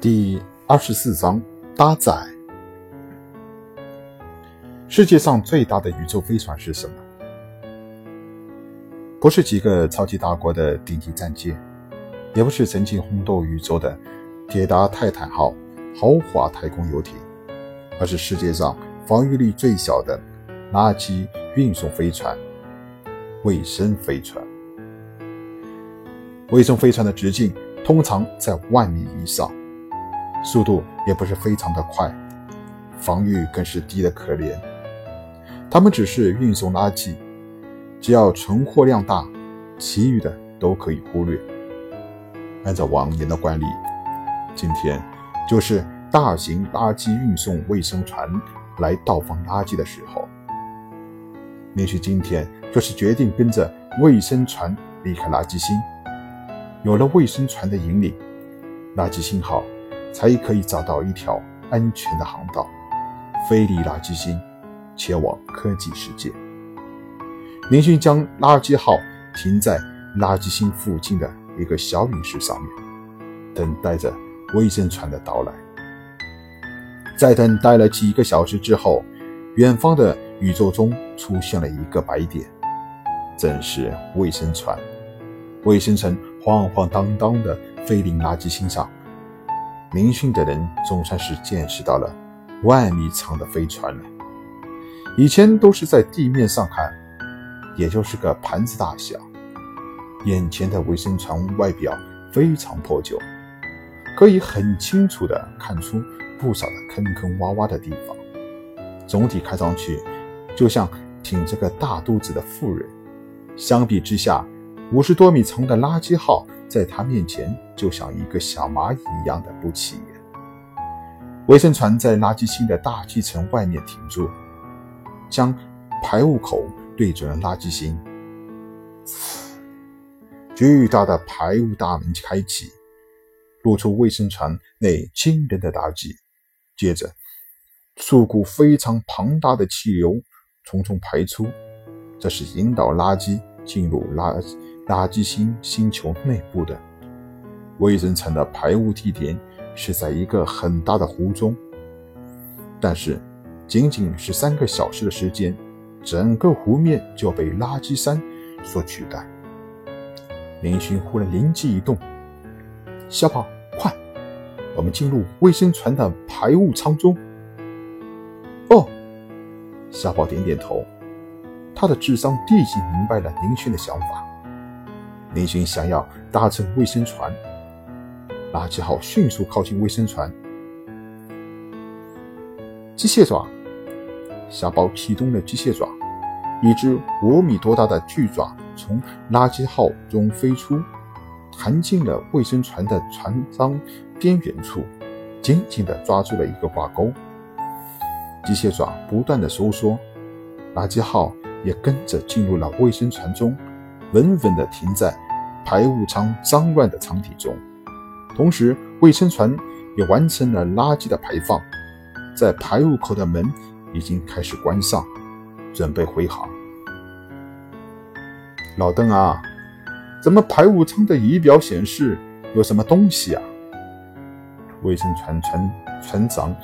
第二十四章搭载。世界上最大的宇宙飞船是什么？不是几个超级大国的顶级战舰，也不是曾经轰动宇宙的铁达泰坦号豪华太空游艇，而是世界上防御力最小的垃圾运送飞船——卫生飞船。卫生飞船的直径通常在万米以上。速度也不是非常的快，防御更是低的可怜。他们只是运送垃圾，只要存货量大，其余的都可以忽略。按照往年的惯例，今天就是大型垃圾运送卫生船来倒放垃圾的时候。也许今天就是决定跟着卫生船离开垃圾星。有了卫生船的引领，垃圾星号。才可以找到一条安全的航道，飞离垃圾星，前往科技世界。林勋将垃圾号停在垃圾星附近的一个小陨石上面，等待着卫生船的到来。在等待了几个小时之后，远方的宇宙中出现了一个白点，正是卫生船。卫生船晃晃荡荡地飞临垃圾星上。林训的人总算是见识到了万米长的飞船了。以前都是在地面上看，也就是个盘子大小。眼前的卫生船外表非常破旧，可以很清楚地看出不少的坑坑洼洼的地方。总体看上去就像挺着个大肚子的妇人。相比之下，五十多米长的垃圾号。在他面前，就像一个小蚂蚁一样的不起眼。卫生船在垃圾星的大气层外面停住，将排污口对准了垃圾星。巨大的排污大门开启，露出卫生船内惊人的大气。接着，数股非常庞大的气流匆匆排出，这是引导垃圾进入垃圾。垃圾星星球内部的卫生层的排污地点是在一个很大的湖中，但是仅仅是三个小时的时间，整个湖面就被垃圾山所取代。林勋忽然灵机一动：“小宝，快，我们进入卫生船的排污舱中。”哦，小宝点点头，他的智商立即明白了林勋的想法。林勋想要搭乘卫生船，垃圾号迅速靠近卫生船。机械爪，小宝启动了机械爪，一只五米多大的巨爪从垃圾号中飞出，弹进了卫生船的船舱边缘处，紧紧地抓住了一个挂钩。机械爪不断地收缩，垃圾号也跟着进入了卫生船中。稳稳地停在排污舱脏乱的舱体中，同时卫生船也完成了垃圾的排放，在排污口的门已经开始关上，准备回航。老邓啊，怎么排污舱的仪表显示有什么东西啊？卫生船船船长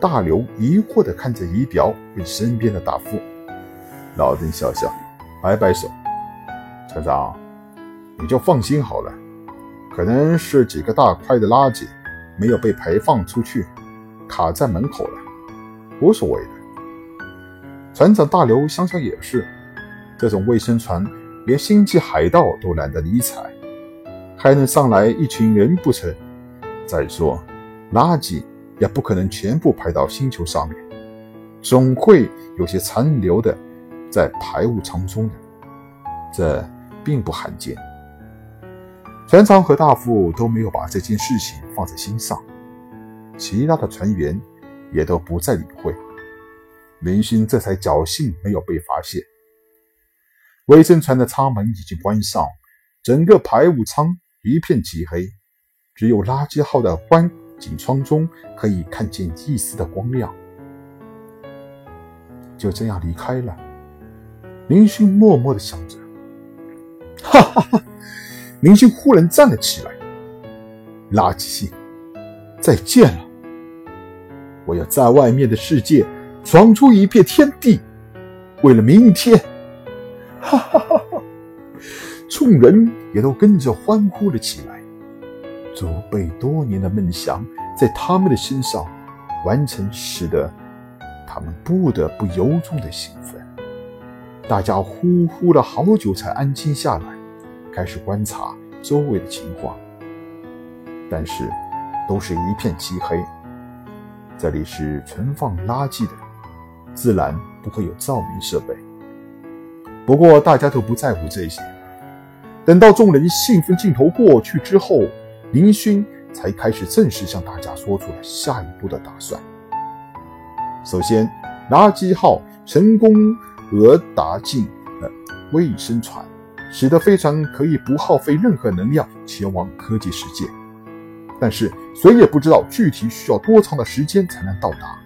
大刘疑惑地看着仪表，问身边的大副。老邓笑笑，摆摆手。船长，你就放心好了，可能是几个大块的垃圾没有被排放出去，卡在门口了，无所谓的。船长大刘想想也是，这种卫生船连星际海盗都懒得理睬，还能上来一群人不成？再说，垃圾也不可能全部排到星球上面，总会有些残留的在排污舱中的，这。并不罕见，船长和大副都没有把这件事情放在心上，其他的船员也都不再理会。林勋这才侥幸没有被发现。卫生船的舱门已经关上，整个排污舱一片漆黑，只有垃圾号的观景窗中可以看见一丝的光亮。就这样离开了，林勋默默地想着。哈哈哈！明星忽然站了起来。垃圾星，再见了。我要在外面的世界闯出一片天地，为了明天。哈哈哈哈！众人也都跟着欢呼了起来。祖辈多年的梦想在他们的身上完成，使得他们不得不由衷的兴奋。大家呼呼了好久才安静下来，开始观察周围的情况。但是，都是一片漆黑。这里是存放垃圾的，自然不会有照明设备。不过大家都不在乎这些。等到众人兴奋劲头过去之后，林勋才开始正式向大家说出了下一步的打算。首先，垃圾号成功讹打进了卫生船，使得飞船可以不耗费任何能量前往科技世界。但是谁也不知道具体需要多长的时间才能到达。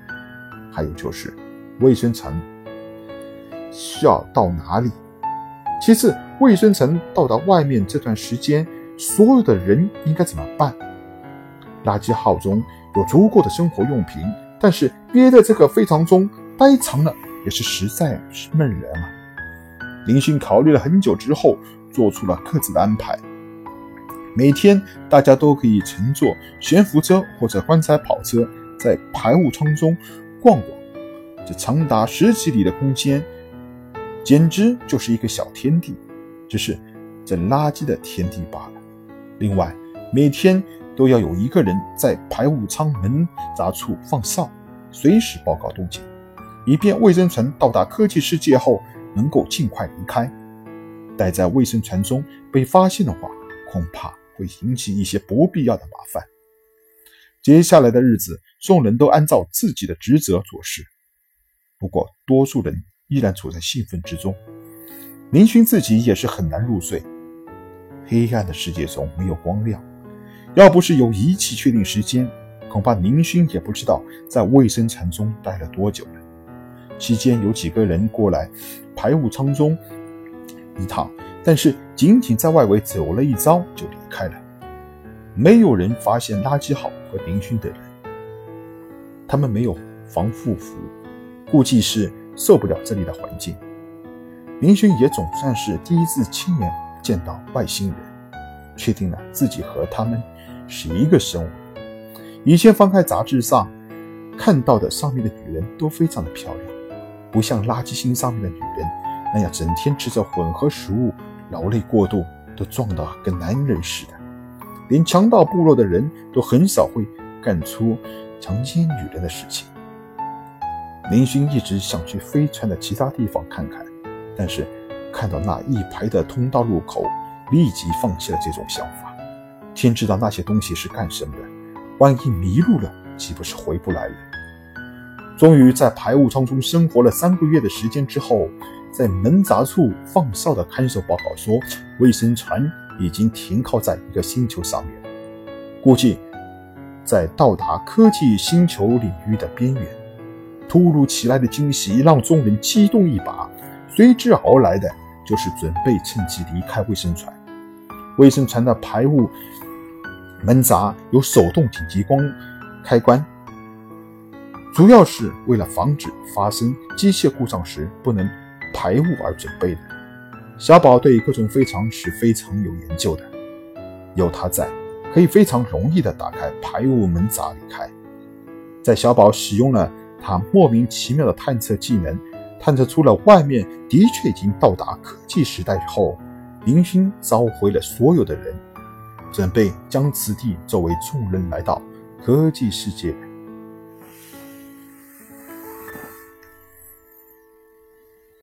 还有就是，卫生城需要到哪里？其次，卫生城到达外面这段时间，所有的人应该怎么办？垃圾号中有足够的生活用品，但是憋在这个飞船中待长了也是实在是闷人啊。林勋考虑了很久之后，做出了各自的安排。每天大家都可以乘坐悬浮车或者棺材跑车，在排雾舱中逛逛。这长达十几里的空间，简直就是一个小天地，只是这垃圾的天地罢了。另外，每天都要有一个人在排雾舱门闸处放哨，随时报告动静，以便卫生船到达科技世界后能够尽快离开。待在卫生船中被发现的话，恐怕。会引起一些不必要的麻烦。接下来的日子，众人都按照自己的职责做事。不过，多数人依然处在兴奋之中。林勋自己也是很难入睡。黑暗的世界中没有光亮，要不是有仪器确定时间，恐怕林勋也不知道在卫生船中待了多久了。期间有几个人过来排雾舱中一趟。但是仅仅在外围走了一遭就离开了，没有人发现垃圾号和林勋等人。他们没有防护服，估计是受不了这里的环境。林勋也总算是第一次亲眼见到外星人，确定了自己和他们是一个生物。以前翻开杂志上看到的上面的女人都非常的漂亮，不像垃圾星上面的女人那样整天吃着混合食物。劳累过度，都壮得跟男人似的。连强盗部落的人都很少会干出强奸女人的事情。林勋一直想去飞船的其他地方看看，但是看到那一排的通道入口，立即放弃了这种想法。天知道那些东西是干什么的，万一迷路了，岂不是回不来了？终于在排污舱中生活了三个月的时间之后。在门闸处放哨的看守报告说，卫生船已经停靠在一个星球上面，估计在到达科技星球领域的边缘。突如其来的惊喜让众人激动一把，随之而来的就是准备趁机离开卫生船。卫生船的排污门闸有手动紧急关开关，主要是为了防止发生机械故障时不能。排污而准备的。小宝对各种飞船是非常有研究的，有他在，可以非常容易的打开排污门闸离开。在小宝使用了他莫名其妙的探测技能，探测出了外面的确已经到达科技时代后，林勋召回了所有的人，准备将此地作为众人来到科技世界。